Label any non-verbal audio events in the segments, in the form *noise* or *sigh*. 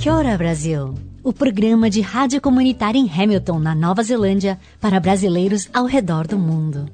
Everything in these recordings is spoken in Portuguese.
Kia ora, Brasil! O programa de rádio comunitária em Hamilton, na Nova Zelândia, para brasileiros ao redor do mundo.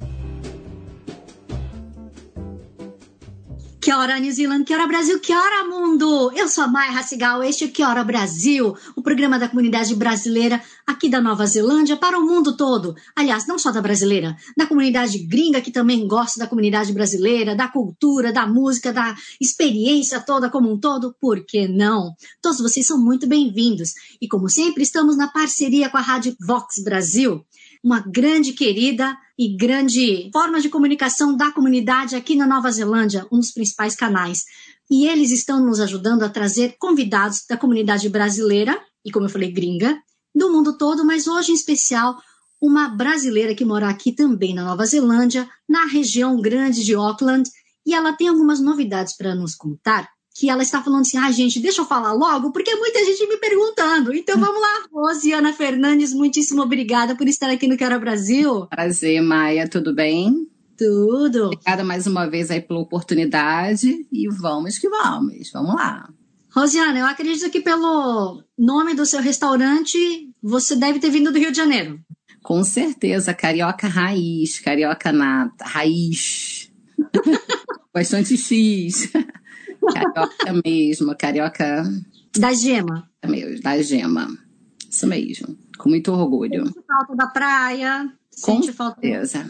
Que hora New Zealand, que hora Brasil, que hora mundo! Eu sou a Maia Racigal, este é Que Hora Brasil, o programa da comunidade brasileira aqui da Nova Zelândia para o mundo todo. Aliás, não só da brasileira, da comunidade gringa que também gosta da comunidade brasileira, da cultura, da música, da experiência toda como um todo, por que não? Todos vocês são muito bem-vindos. E como sempre, estamos na parceria com a Rádio Vox Brasil uma grande querida e grande forma de comunicação da comunidade aqui na Nova Zelândia, um dos principais canais. E eles estão nos ajudando a trazer convidados da comunidade brasileira, e como eu falei, gringa, do mundo todo, mas hoje em especial uma brasileira que mora aqui também na Nova Zelândia, na região grande de Auckland, e ela tem algumas novidades para nos contar que ela está falando assim, ah, gente, deixa eu falar logo, porque muita gente me perguntando. Então *laughs* vamos lá, Rosiana Fernandes, muitíssimo obrigada por estar aqui no Quero Brasil. Prazer, Maia, tudo bem? Tudo. Obrigada mais uma vez aí pela oportunidade e vamos que vamos, vamos lá. Rosiana, eu acredito que pelo nome do seu restaurante, você deve ter vindo do Rio de Janeiro. Com certeza, carioca raiz, carioca nata, raiz. *laughs* *laughs* Bastante X. Carioca mesmo, carioca. Da gema. Mesmo, da gema. Isso mesmo. Com muito orgulho. Sente falta da praia. Com sente falta. certeza.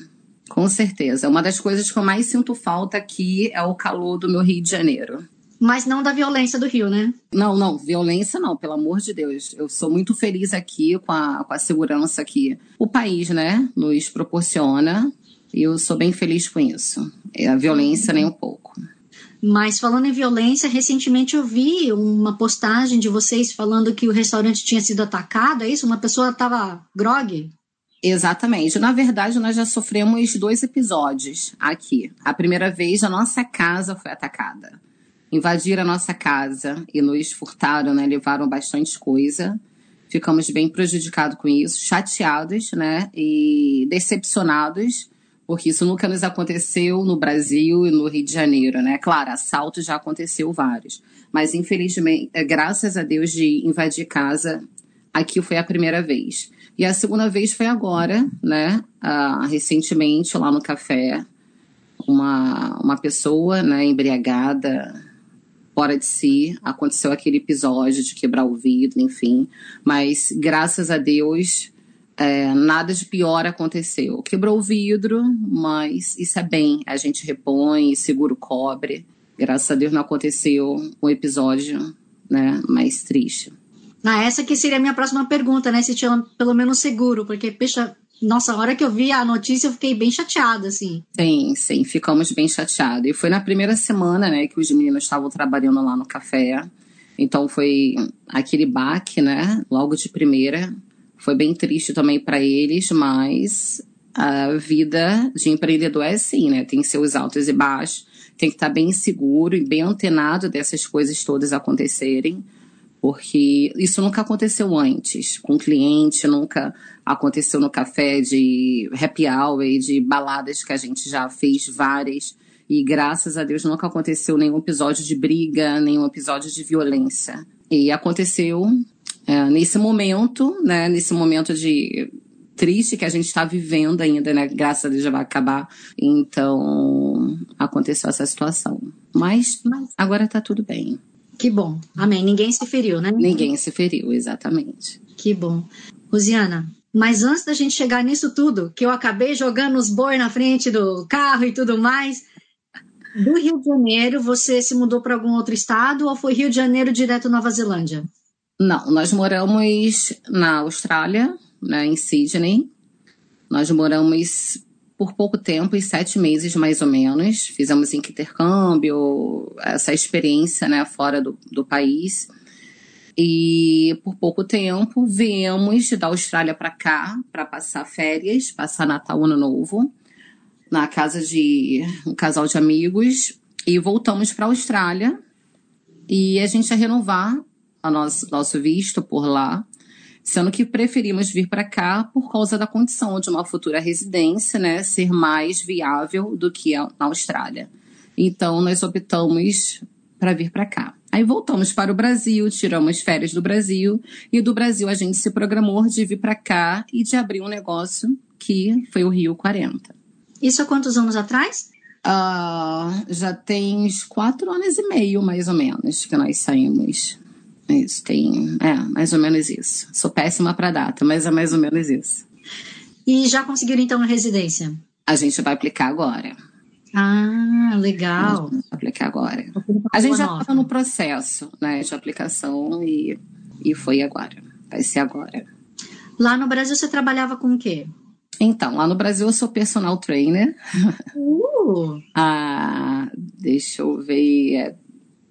Com certeza. Uma das coisas que eu mais sinto falta aqui é o calor do meu Rio de Janeiro. Mas não da violência do Rio, né? Não, não, violência não, pelo amor de Deus. Eu sou muito feliz aqui com a, com a segurança que o país, né, nos proporciona. E eu sou bem feliz com isso. É a violência nem um pouco. Mas falando em violência, recentemente eu vi uma postagem de vocês falando que o restaurante tinha sido atacado, é isso? Uma pessoa estava grog? Exatamente. Na verdade, nós já sofremos dois episódios aqui. A primeira vez, a nossa casa foi atacada. Invadiram a nossa casa e nos furtaram, né? Levaram bastante coisa. Ficamos bem prejudicados com isso, chateados, né? E decepcionados porque isso nunca nos aconteceu no Brasil e no Rio de Janeiro, né? Claro, assalto já aconteceu vários, mas infelizmente, é, graças a Deus de invadir casa, aqui foi a primeira vez. E a segunda vez foi agora, né? Ah, recentemente, lá no café, uma, uma pessoa, né, embriagada, fora de si, aconteceu aquele episódio de quebrar o vidro, enfim. Mas graças a Deus, é, nada de pior aconteceu. Quebrou o vidro, mas isso é bem. A gente repõe, segura o cobre. Graças a Deus não aconteceu um episódio né, mais triste. Ah, essa que seria a minha próxima pergunta, né? Se tinha pelo menos seguro, porque, pexa, nossa, a hora que eu vi a notícia eu fiquei bem chateada, assim. Sim, sim, ficamos bem chateados. E foi na primeira semana, né, que os meninos estavam trabalhando lá no café. Então foi aquele baque, né, logo de primeira. Foi bem triste também para eles, mas a vida de empreendedor é assim, né? Tem seus altos e baixos, tem que estar tá bem seguro e bem antenado dessas coisas todas acontecerem, porque isso nunca aconteceu antes com cliente, nunca aconteceu no café de happy hour de baladas que a gente já fez várias. E graças a Deus nunca aconteceu nenhum episódio de briga, nenhum episódio de violência. E aconteceu é, nesse momento, né, nesse momento de triste que a gente está vivendo ainda, né? Graças a Deus já vai acabar. Então, aconteceu essa situação. Mas, mas agora está tudo bem. Que bom. Amém. Ninguém se feriu, né? Ninguém se feriu, exatamente. Que bom. Rosiana, mas antes da gente chegar nisso tudo, que eu acabei jogando os boi na frente do carro e tudo mais, do Rio de Janeiro, você se mudou para algum outro estado ou foi Rio de Janeiro direto Nova Zelândia? Não, nós moramos na Austrália, né, em Sydney. Nós moramos por pouco tempo, em sete meses mais ou menos. Fizemos intercâmbio, essa experiência né, fora do, do país. E por pouco tempo viemos da Austrália para cá para passar férias, passar Natal Ano Novo, na casa de um casal de amigos. E voltamos para a Austrália. E a gente ia renovar o nosso, nosso visto por lá sendo que preferimos vir para cá por causa da condição de uma futura residência, né, ser mais viável do que na Austrália. Então nós optamos para vir para cá. Aí voltamos para o Brasil, tiramos férias do Brasil e do Brasil a gente se programou de vir para cá e de abrir um negócio que foi o Rio 40. Isso há quantos anos atrás? Uh, já tem uns quatro anos e meio, mais ou menos, que nós saímos. Isso, tem. É, mais ou menos isso. Sou péssima para data, mas é mais ou menos isso. E já conseguiram então a residência? A gente vai aplicar agora. Ah, legal. aplicar agora. A gente já estava no processo né, de aplicação e, e foi agora. Vai ser agora. Lá no Brasil você trabalhava com o quê? Então, lá no Brasil eu sou personal trainer. Uh. *laughs* ah, deixa eu ver.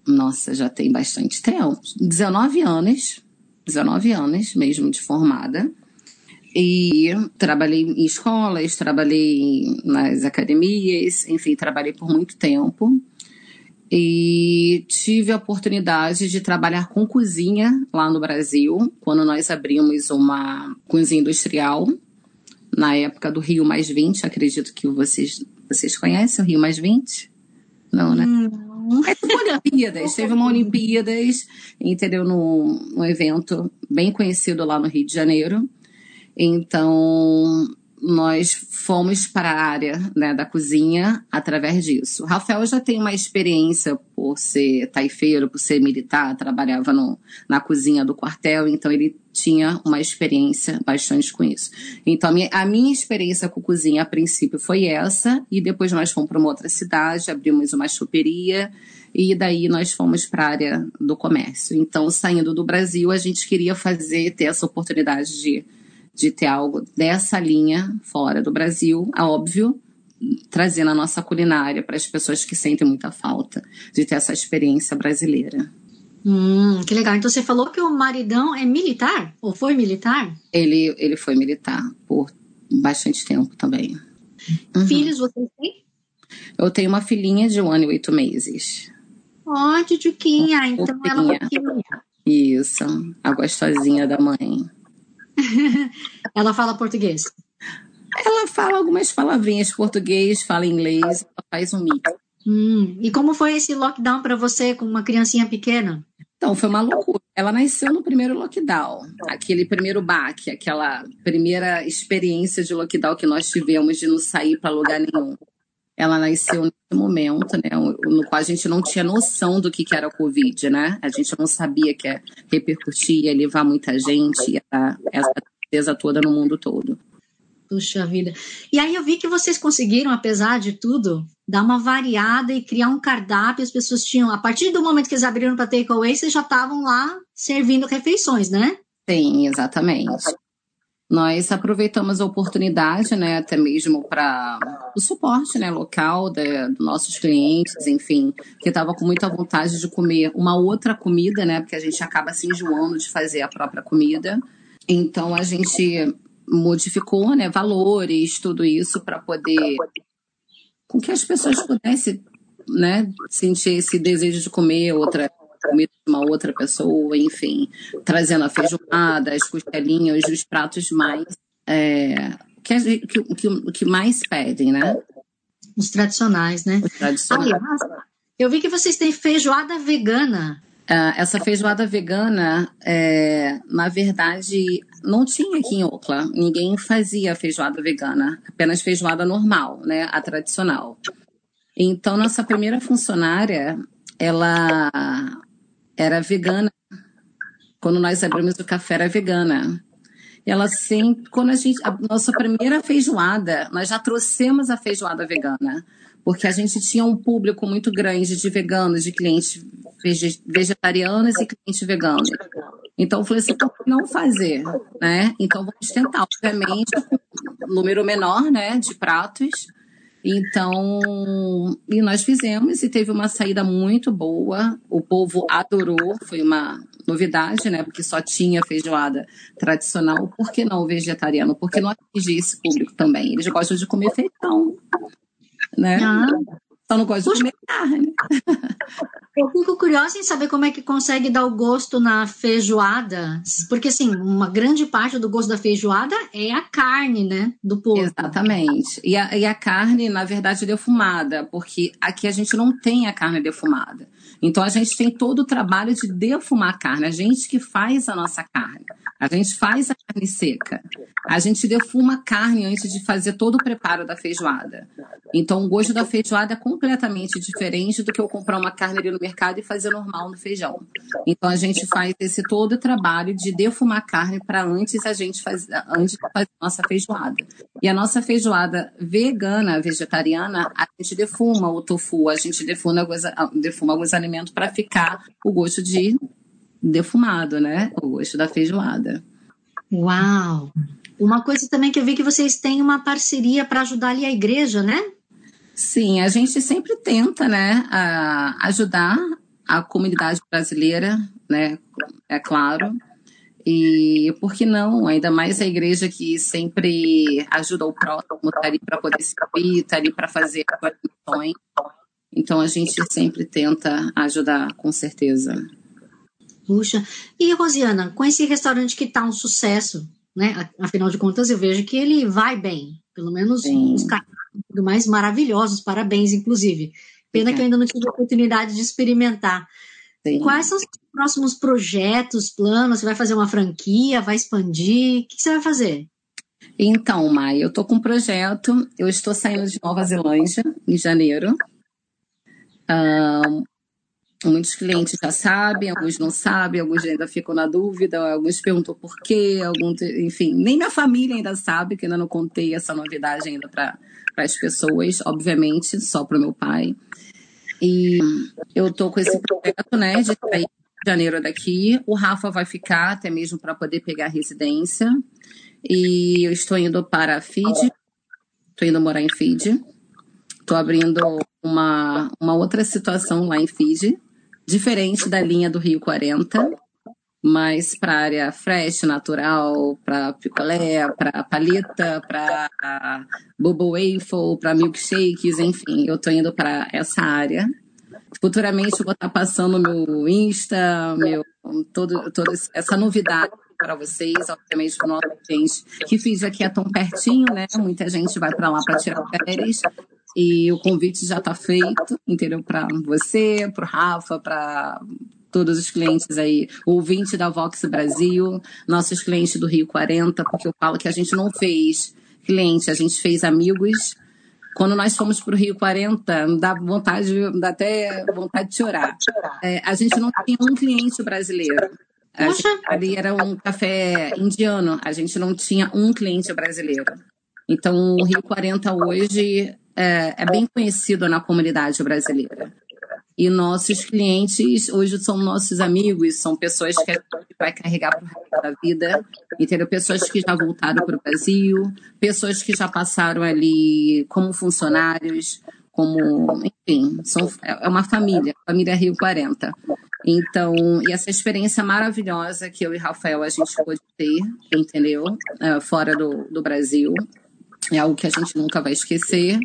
Nossa, já tem bastante tempo. 19 anos, 19 anos mesmo de formada. E trabalhei em escolas, trabalhei nas academias, enfim, trabalhei por muito tempo. E tive a oportunidade de trabalhar com cozinha lá no Brasil, quando nós abrimos uma cozinha industrial, na época do Rio Mais 20. Acredito que vocês, vocês conhecem o Rio Mais 20? Não, né? Hum. É tipo Olimpíadas. Teve uma Olimpíadas, entendeu? Num, num evento bem conhecido lá no Rio de Janeiro. Então, nós fomos para a área né, da cozinha através disso. O Rafael já tem uma experiência por ser taifeiro, por ser militar, trabalhava no, na cozinha do quartel, então ele tinha uma experiência bastante com isso. Então, a minha, a minha experiência com cozinha, a princípio, foi essa, e depois nós fomos para uma outra cidade, abrimos uma choperia, e daí nós fomos para a área do comércio. Então, saindo do Brasil, a gente queria fazer, ter essa oportunidade de de ter algo dessa linha fora do Brasil, óbvio, trazendo a nossa culinária para as pessoas que sentem muita falta de ter essa experiência brasileira. Hum, que legal. Então você falou que o maridão é militar? Ou foi militar? Ele, ele foi militar por bastante tempo também. Uhum. Filhos você tem? Eu tenho uma filhinha de um ano e oito meses. Ó, oh. Então ela é Isso, a gostosinha da mãe. *laughs* ela fala português? Ela fala algumas palavrinhas português, fala inglês, ela faz um mix. Hum, e como foi esse lockdown para você com uma criancinha pequena? Então, foi uma loucura. Ela nasceu no primeiro lockdown, aquele primeiro baque, aquela primeira experiência de lockdown que nós tivemos de não sair para lugar nenhum. Ela nasceu nesse momento, né, no qual a gente não tinha noção do que, era o Covid, né? A gente não sabia que ia repercutir, ia levar muita gente, ia dar essa tristeza toda no mundo todo. Puxa vida. E aí eu vi que vocês conseguiram, apesar de tudo, dar uma variada e criar um cardápio. As pessoas tinham, a partir do momento que eles abriram para takeaway, vocês já estavam lá servindo refeições, né? Sim, exatamente nós aproveitamos a oportunidade, né, até mesmo para o suporte, né, local de, dos nossos clientes, enfim, que estava com muita vontade de comer uma outra comida, né, porque a gente acaba se enjoando de fazer a própria comida. Então a gente modificou, né, valores, tudo isso para poder com que as pessoas pudessem, né, sentir esse desejo de comer outra comida de uma outra pessoa, enfim, trazendo a feijoada, as costelinhas, os pratos mais é, que, que, que, que mais pedem, né? Os tradicionais, né? Os tradicionais. Aliás, eu vi que vocês têm feijoada vegana. Uh, essa feijoada vegana, é, na verdade, não tinha aqui em Ocla. Ninguém fazia feijoada vegana, apenas feijoada normal, né? A tradicional. Então, nossa primeira funcionária, ela era vegana. Quando nós abrimos o café, era vegana. E ela sempre, quando a gente, a nossa primeira feijoada, nós já trouxemos a feijoada vegana, porque a gente tinha um público muito grande de veganos, de clientes vegetarianos e clientes veganos. Então eu falei assim, por que não fazer, né? Então vamos tentar, obviamente, número menor, né, de pratos. Então, e nós fizemos e teve uma saída muito boa. O povo adorou, foi uma novidade, né? Porque só tinha feijoada tradicional. Por que não vegetariano? Porque não atingir esse público também. Eles gostam de comer feijão, né? Ah. Só não gosto de comer carne. *laughs* Eu fico curiosa em saber como é que consegue dar o gosto na feijoada, porque assim, uma grande parte do gosto da feijoada é a carne, né, do porco. Exatamente. E a, e a carne, na verdade, defumada, porque aqui a gente não tem a carne defumada. Então a gente tem todo o trabalho de defumar a carne, a gente que faz a nossa carne. A gente faz a carne seca. A gente defuma a carne antes de fazer todo o preparo da feijoada. Então, o gosto da feijoada é completamente diferente do que eu comprar uma carne ali no mercado e fazer normal no feijão. Então, a gente faz esse todo o trabalho de defumar a carne para antes a gente fazer, antes de fazer a nossa feijoada. E a nossa feijoada vegana, vegetariana, a gente defuma o tofu, a gente defuma alguns, defuma alguns alimentos para ficar o gosto de defumado, né? O gosto da feijoada. Uau! Uma coisa também que eu vi que vocês têm uma parceria para ajudar ali a igreja, né? Sim, a gente sempre tenta, né, ajudar a comunidade brasileira, né, é claro. E por que não? Ainda mais a igreja que sempre ajuda o próximo, tá ali para poder servir, tá ali para fazer missões. Então a gente sempre tenta ajudar, com certeza. Puxa. E, Rosiana, com esse restaurante que está um sucesso, né? Afinal de contas, eu vejo que ele vai bem. Pelo menos Sim. os tudo mais maravilhosos, parabéns, inclusive. Pena que eu ainda não tive a oportunidade de experimentar. Sim. Quais são os próximos projetos, planos? Você vai fazer uma franquia? Vai expandir? O que você vai fazer? Então, Mai, eu estou com um projeto. Eu estou saindo de Nova Zelândia em janeiro. Um, Muitos clientes já sabem, alguns não sabem, alguns ainda ficam na dúvida, alguns perguntam por quê, alguns, enfim, nem minha família ainda sabe, que ainda não contei essa novidade ainda para as pessoas, obviamente, só para o meu pai. E eu tô com esse projeto, né, de sair de janeiro daqui. O Rafa vai ficar até mesmo para poder pegar residência. E eu estou indo para a FID, estou indo morar em FID. Estou abrindo uma, uma outra situação lá em Fiji, diferente da linha do Rio 40, mas para área fresh, natural, para picolé, para paleta, para bubble waffle, para milkshakes, enfim, eu estou indo para essa área. Futuramente eu vou estar tá passando meu Insta, meu todo, toda essa novidade para vocês, obviamente para nossa gente que fiz aqui é tão pertinho, né? Muita gente vai para lá para tirar férias e o convite já está feito, entendeu? Para você, para o Rafa, para todos os clientes aí, ouvinte da Vox Brasil, nossos clientes do Rio 40, porque eu falo que a gente não fez cliente, a gente fez amigos. Quando nós fomos para o Rio 40, dá vontade, dá até vontade de chorar. É, a gente não tinha um cliente brasileiro. Gente, ali era um café indiano, a gente não tinha um cliente brasileiro. Então, o Rio 40 hoje é, é bem conhecido na comunidade brasileira. E nossos clientes hoje são nossos amigos, são pessoas que a gente vai carregar para o resto da vida, entendeu? Pessoas que já voltaram para o Brasil, pessoas que já passaram ali como funcionários, como, enfim, são, é uma família, família Rio 40. Então, e essa experiência maravilhosa que eu e Rafael a gente pôde ter, entendeu? É, fora do, do Brasil, é algo que a gente nunca vai esquecer.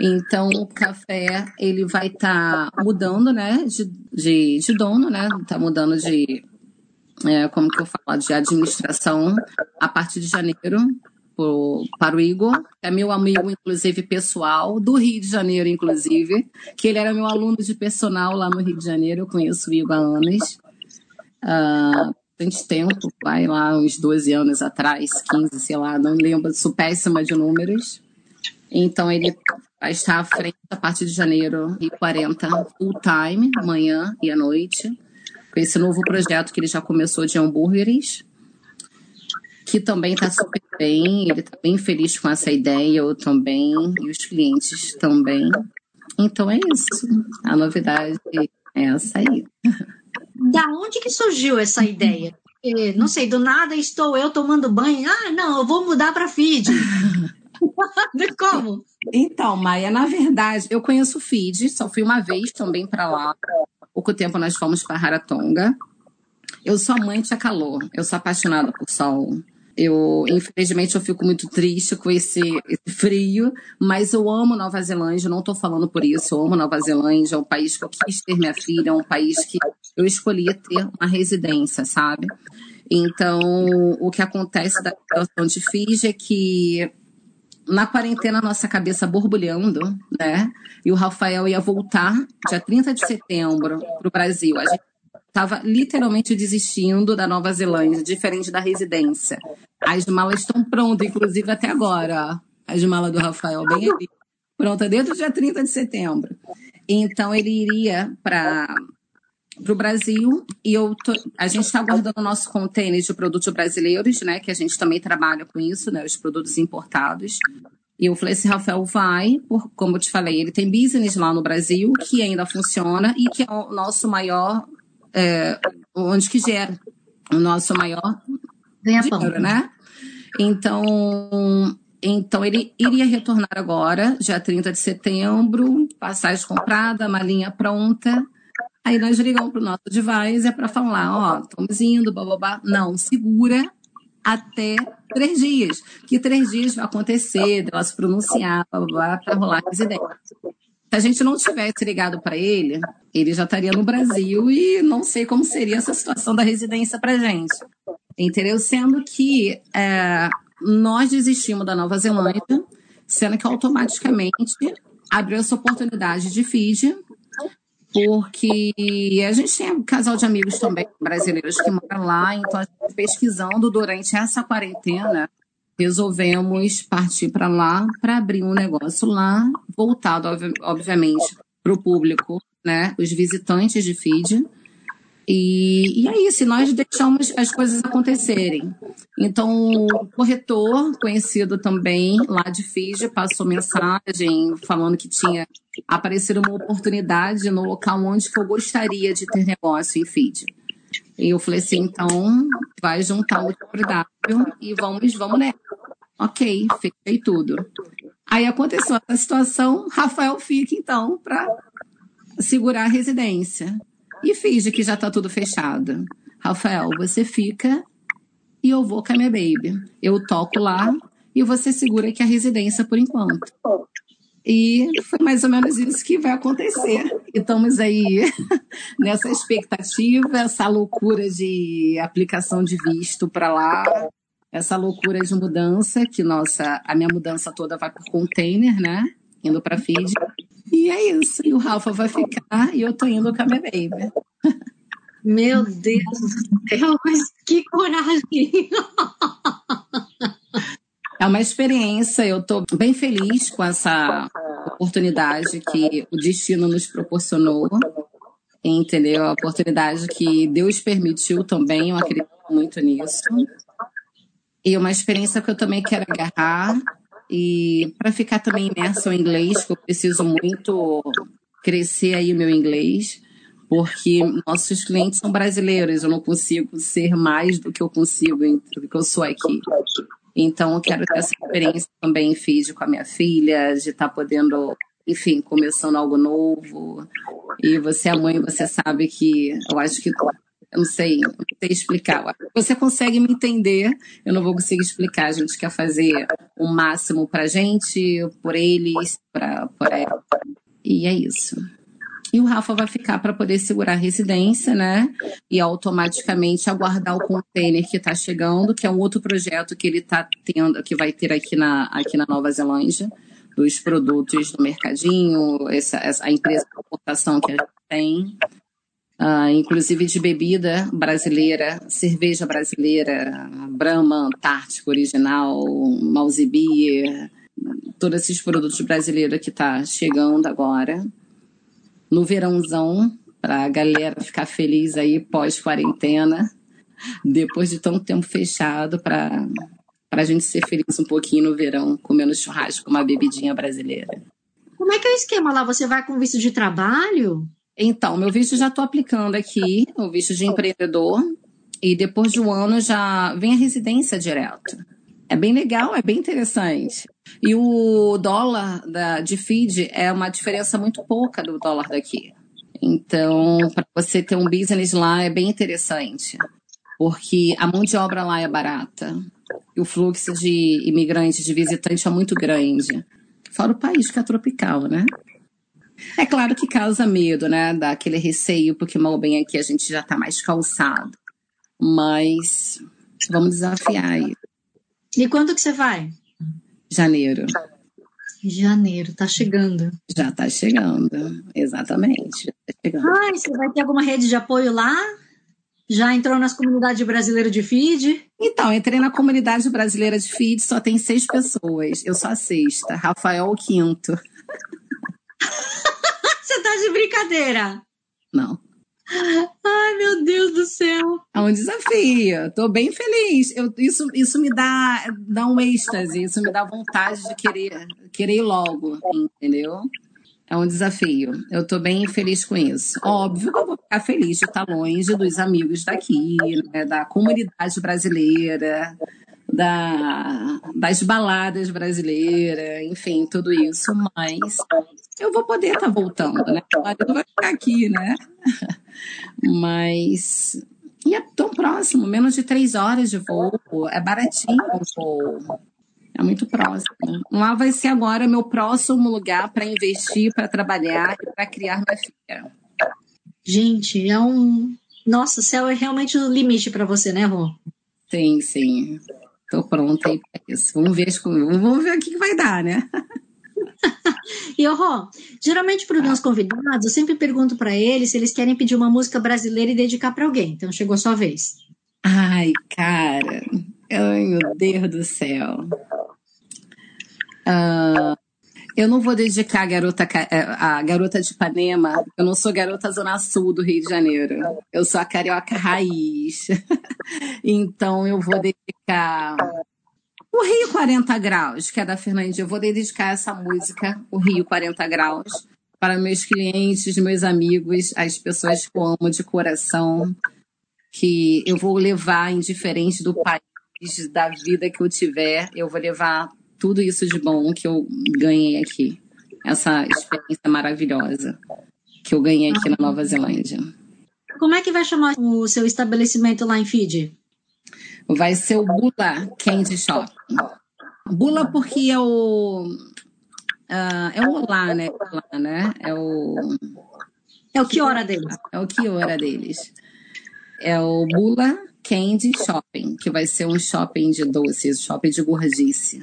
Então, o café, ele vai estar tá mudando, né, de, de, de, dono, né, tá mudando de, é, como que eu falo, de administração a partir de janeiro pro, para o Igor, é meu amigo, inclusive, pessoal, do Rio de Janeiro, inclusive, que ele era meu aluno de personal lá no Rio de Janeiro, eu conheço o Igor há anos. Uh, bastante tempo, vai lá uns 12 anos atrás, 15, sei lá, não lembro, sou péssima de números. Então ele vai estar à frente a partir de janeiro e 40 full time, manhã e à noite, com esse novo projeto que ele já começou de hambúrgueres, que também está super bem, ele está bem feliz com essa ideia, eu também, e os clientes também. Então é isso, a novidade é essa aí. *laughs* Da onde que surgiu essa ideia? não sei, do nada estou eu tomando banho. Ah, não, eu vou mudar para *laughs* *laughs* Fiji. Como? Então, Maia, na verdade, eu conheço o Fiji, só fui uma vez também para lá. Pouco tempo nós fomos para Rarotonga. Eu sou amante a calor, eu sou apaixonada por sol. Eu, infelizmente, eu fico muito triste com esse, esse frio, mas eu amo Nova Zelândia, não estou falando por isso, eu amo Nova Zelândia, é um país que eu quis ter minha filha, é um país que eu escolhi ter uma residência, sabe? Então, o que acontece da situação de Fiji é que na quarentena, nossa cabeça borbulhando, né? E o Rafael ia voltar dia 30 de setembro para o Brasil. A gente estava literalmente desistindo da Nova Zelândia, diferente da residência. As malas estão prontas, inclusive até agora. As malas do Rafael, bem ali. Pronta desde o dia 30 de setembro. Então ele iria para para o Brasil e eu tô, a gente está guardando o nosso container de produtos brasileiros, né? Que a gente também trabalha com isso, né? Os produtos importados. E eu falei assim, Rafael, vai, por, como eu te falei, ele tem business lá no Brasil que ainda funciona e que é o nosso maior é, onde que gera o nosso maior dinheiro, né? Então, então ele iria retornar agora, dia 30 de setembro, passagem comprada, malinha pronta. Aí nós ligamos para o nosso advisor para falar, ó, estamos indo, bababá. Não, segura até três dias. Que três dias vai acontecer, de ela se pronunciar, bababá, para rolar residência. Se a gente não tivesse ligado para ele, ele já estaria no Brasil e não sei como seria essa situação da residência para gente. Entendeu? Sendo que é, nós desistimos da Nova Zelândia, sendo que automaticamente abriu essa oportunidade de Fiji, porque a gente tem um casal de amigos também brasileiros que moram lá, então a gente pesquisando durante essa quarentena resolvemos partir para lá para abrir um negócio lá, voltado, obviamente, para o público, né? Os visitantes de feed. E, e é isso, nós deixamos as coisas acontecerem. Então, o corretor, conhecido também lá de Fiji, passou mensagem falando que tinha aparecido uma oportunidade no local onde eu gostaria de ter negócio em Fiji. E eu falei assim, então vai juntar o W e vamos, vamos nessa. Ok, fechei tudo. Aí aconteceu essa situação, Rafael fica então para segurar a residência. E finge que já está tudo fechado. Rafael, você fica e eu vou com a minha baby. Eu toco lá e você segura aqui a residência por enquanto. E foi mais ou menos isso que vai acontecer. E estamos aí *laughs* nessa expectativa, essa loucura de aplicação de visto para lá, essa loucura de mudança, que nossa, a minha mudança toda vai por container, né? Indo para feed. E é isso. E o Rafa vai ficar e eu tô indo com a minha baby. Meu Deus do céu, mas que coragem! É uma experiência, eu estou bem feliz com essa oportunidade que o destino nos proporcionou, entendeu? A oportunidade que Deus permitiu também, eu acredito muito nisso. E uma experiência que eu também quero agarrar e para ficar também imerso em inglês, que eu preciso muito crescer aí o meu inglês, porque nossos clientes são brasileiros, eu não consigo ser mais do que eu consigo, do que eu sou aqui. Então, eu quero ter essa experiência também em com a minha filha, de estar tá podendo, enfim, começando algo novo. E você é mãe, você sabe que eu acho que eu não sei, não sei explicar. Você consegue me entender, eu não vou conseguir explicar. A gente quer fazer o máximo pra gente, por eles, pra, por ela. E é isso. E o Rafa vai ficar para poder segurar a residência, né? E automaticamente aguardar o container que está chegando, que é um outro projeto que ele está tendo, que vai ter aqui na, aqui na Nova Zelândia, dos produtos do mercadinho, essa, essa a empresa de importação que a gente tem. Uh, inclusive de bebida brasileira, cerveja brasileira, Brahma, Antártica original, Beer, todos esses produtos brasileiros que está chegando agora no verãozão, para a galera ficar feliz aí pós-quarentena, depois de tanto tempo fechado, para a gente ser feliz um pouquinho no verão, comendo churrasco, uma bebidinha brasileira. Como é que é o esquema lá? Você vai com visto de trabalho? Então, meu visto já estou aplicando aqui, o visto de empreendedor. e depois de um ano já vem a residência direto. É bem legal, é bem interessante. E o dólar da, de feed é uma diferença muito pouca do dólar daqui. Então, para você ter um business lá é bem interessante, porque a mão de obra lá é barata e o fluxo de imigrantes, de visitantes é muito grande. Fora o país que é tropical, né? É claro que causa medo, né? Dá aquele receio, porque mal bem aqui a gente já está mais calçado. Mas vamos desafiar aí. E quando que você vai? Janeiro. Janeiro, tá chegando. Já tá chegando, exatamente. Tá chegando. Ai, você vai ter alguma rede de apoio lá? Já entrou nas comunidades brasileiras de feed? Então, entrei na comunidade brasileira de feed, só tem seis pessoas. Eu sou a sexta, Rafael o quinto. Você tá de brincadeira? Não. Ai, meu Deus do céu. É um desafio. Tô bem feliz. Eu, isso, isso me dá, dá um êxtase, isso me dá vontade de querer, querer logo, entendeu? É um desafio. Eu tô bem feliz com isso. Óbvio que eu vou ficar feliz de estar longe dos amigos daqui, né, da comunidade brasileira, da, das baladas brasileiras, enfim, tudo isso, mas eu vou poder estar tá voltando, né? O marido vai ficar aqui, né? *laughs* Mas. E é tão próximo, menos de três horas de voo, é baratinho o voo. É muito próximo. Lá vai ser agora meu próximo lugar para investir, para trabalhar e para criar minha filha. Gente, é um. Nossa, o céu é realmente o limite para você, né, Rô? Sim, sim. Tô pronta aí para isso. Vamos ver, vamos ver o que vai dar, né? E, Rô, geralmente para os meus convidados, eu sempre pergunto para eles se eles querem pedir uma música brasileira e dedicar para alguém. Então, chegou a sua vez. Ai, cara. Ai, meu Deus do céu. Uh, eu não vou dedicar a garota, é, a garota de Ipanema. Eu não sou garota Zona Sul do Rio de Janeiro. Eu sou a carioca raiz. *laughs* então eu vou dedicar o Rio 40 Graus, que é da Fernandinha. Eu vou dedicar essa música, o Rio 40 Graus, para meus clientes, meus amigos, as pessoas que eu amo de coração, que eu vou levar, indiferente do país, da vida que eu tiver, eu vou levar tudo isso de bom que eu ganhei aqui. Essa experiência maravilhosa que eu ganhei aqui na Nova Zelândia. Como é que vai chamar o seu estabelecimento lá em Fiji? Vai ser o Bula Candy Shop. Bula porque é o. Uh, é o olá, né? Olá, né? É o. É o que hora deles? É o que hora deles. É o Bula Candy Shopping, que vai ser um shopping de doces, shopping de gordice.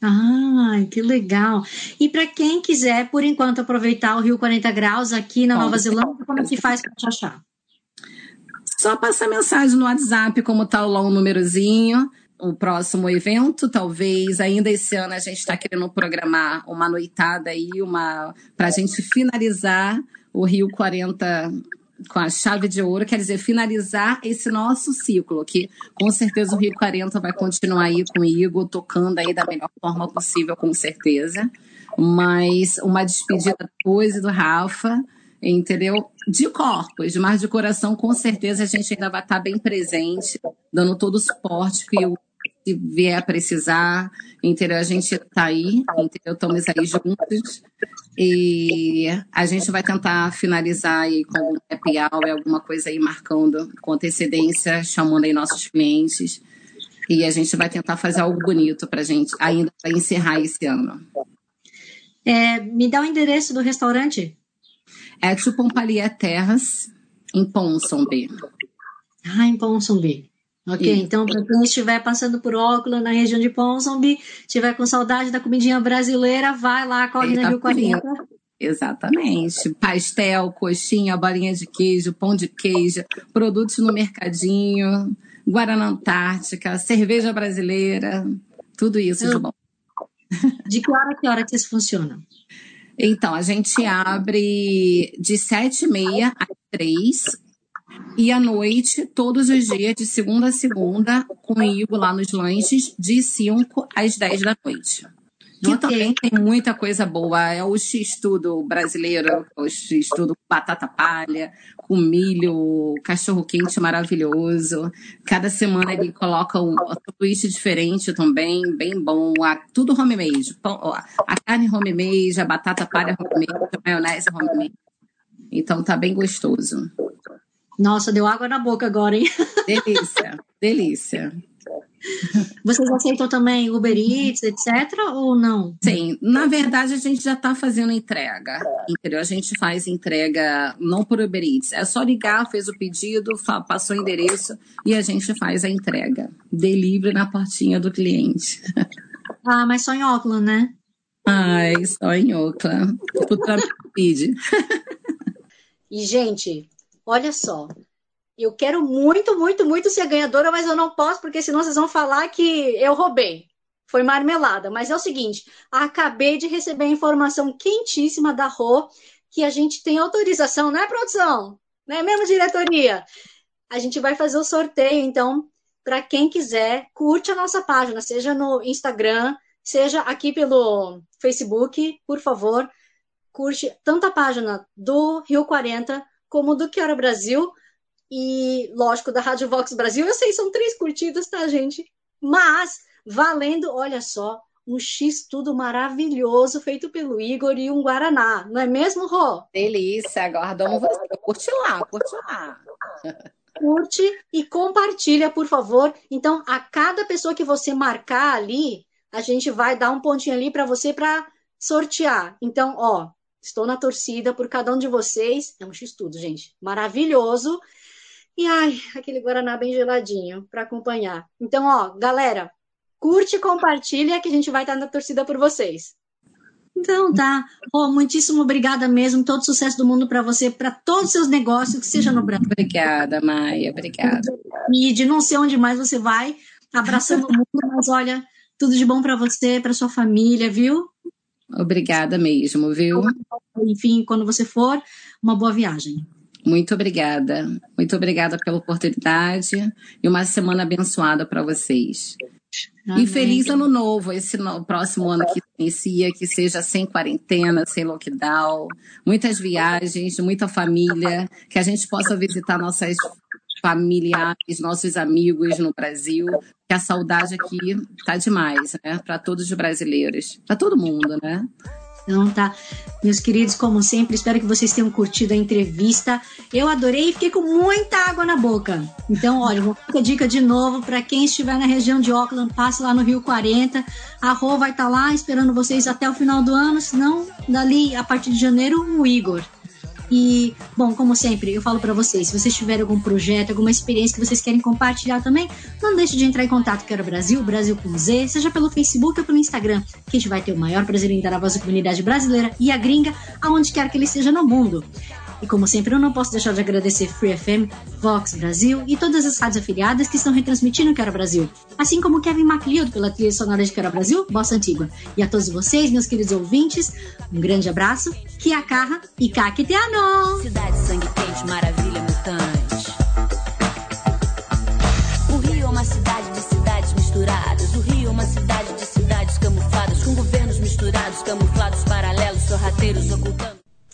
Ai, que legal. E para quem quiser, por enquanto, aproveitar o Rio 40 Graus aqui na Nova Zelândia, como é que faz para te achar? Só passar mensagem no WhatsApp, como tá lá o númerozinho. O próximo evento, talvez ainda esse ano a gente está querendo programar uma noitada aí, uma para a gente finalizar o Rio 40 com a chave de ouro, quer dizer, finalizar esse nosso ciclo, que com certeza o Rio 40 vai continuar aí comigo, tocando aí da melhor forma possível, com certeza. Mas uma despedida depois do Rafa, entendeu? De corpos, mas de coração, com certeza a gente ainda vai estar bem presente, dando todo o suporte que o se vier a precisar, entendeu? A gente está aí, entendeu? Estamos aí juntos e a gente vai tentar finalizar aí com um happy hour, alguma coisa aí marcando com antecedência, chamando aí nossos clientes e a gente vai tentar fazer algo bonito para a gente ainda para encerrar esse ano. É, me dá o endereço do restaurante? É Tupompalia Terras, em Ponsonby. Ah, em Ponsonby. Ok, e... então para quem estiver passando por óculos na região de Ponsonby, estiver com saudade da comidinha brasileira, vai lá, corre na Rio 40. Exatamente. Pastel, coxinha, bolinha de queijo, pão de queijo, produtos no mercadinho, Guaraná Antártica, cerveja brasileira, tudo isso de bom. De que hora a que hora que isso funciona? Então, a gente abre de sete e meia às três e à noite, todos os dias, de segunda a segunda, comigo lá nos lanches, de 5 às 10 da noite. Que okay. também tem muita coisa boa. É o X-Tudo brasileiro, o X-Tudo batata palha, com milho, cachorro quente maravilhoso. Cada semana ele coloca um twist diferente também, bem bom. tudo homemade. A carne homemade, a batata palha homemade, a maionese homemade. Então tá bem gostoso. Nossa, deu água na boca agora, hein? Delícia, delícia. Vocês aceitam também Uber Eats, etc. ou não? Sim, na verdade a gente já está fazendo entrega, entendeu? A gente faz entrega não por Uber Eats, é só ligar, fez o pedido, passou o endereço e a gente faz a entrega. Delivery na portinha do cliente. *laughs* Ah, mas só em Auckland, né? Ai, só em. Futuramente pede. *laughs* E, gente, olha só. Eu quero muito, muito, muito ser ganhadora, mas eu não posso, porque senão vocês vão falar que eu roubei. Foi marmelada. Mas é o seguinte: acabei de receber a informação quentíssima da Rô que a gente tem autorização, né, produção? Não é mesmo, diretoria? A gente vai fazer o sorteio, então, para quem quiser, curte a nossa página, seja no Instagram, seja aqui pelo Facebook, por favor, curte tanto a página do Rio 40 como do Que Hora Brasil e, lógico, da Rádio Vox Brasil. Eu sei, são três curtidas, tá, gente? Mas, valendo, olha só, um X tudo maravilhoso feito pelo Igor e um Guaraná. Não é mesmo, Rô? Delícia, aguardamos você. Curte lá, curte lá. Curte e compartilha, por favor. Então, a cada pessoa que você marcar ali, a gente vai dar um pontinho ali para você para sortear. Então, ó, estou na torcida por cada um de vocês. É um X tudo, gente. Maravilhoso. E ai, aquele Guaraná bem geladinho para acompanhar. Então, ó, galera, curte e compartilha que a gente vai estar na torcida por vocês. Então tá. Oh, muitíssimo obrigada mesmo. Todo sucesso do mundo para você, para todos os seus negócios, que seja no Brasil. Obrigada, Maia. Obrigada. E de não sei onde mais você vai, abraçando o mundo, mas olha, tudo de bom para você, para sua família, viu? Obrigada mesmo, viu? Enfim, quando você for, uma boa viagem. Muito obrigada. Muito obrigada pela oportunidade e uma semana abençoada para vocês. Amém. E feliz ano novo, esse no, próximo ano que inicia, que seja sem quarentena, sem lockdown, muitas viagens, muita família, que a gente possa visitar nossas familiares, nossos amigos no Brasil, que a saudade aqui tá demais, né? Para todos os brasileiros, para todo mundo, né? Então tá, meus queridos, como sempre, espero que vocês tenham curtido a entrevista. Eu adorei e fiquei com muita água na boca. Então, olha, vou dar dica de novo para quem estiver na região de Auckland, passe lá no Rio 40. A Rô vai estar tá lá esperando vocês até o final do ano, senão dali a partir de janeiro o Igor. E, bom, como sempre, eu falo para vocês, se vocês tiverem algum projeto, alguma experiência que vocês querem compartilhar também, não deixe de entrar em contato com o Brasil, Brasil com Z, seja pelo Facebook ou pelo Instagram, que a gente vai ter o maior prazer em dar a voz à comunidade brasileira e a gringa, aonde quer que ele esteja no mundo. E como sempre, eu não posso deixar de agradecer Free FM, Vox Brasil e todas as rádios afiliadas que estão retransmitindo Quero Brasil. Assim como Kevin MacLeod pela trilha sonora de Quero Brasil, Bossa Antigua. E a todos vocês, meus queridos ouvintes, um grande abraço, que a carra e caqueteano! Cidade sangue quente, maravilha mutante. O Rio é uma cidade de cidades misturadas. O Rio é uma cidade de cidades camufladas, com governos misturados, camuflados, paralelos, sorrateiros ocultando.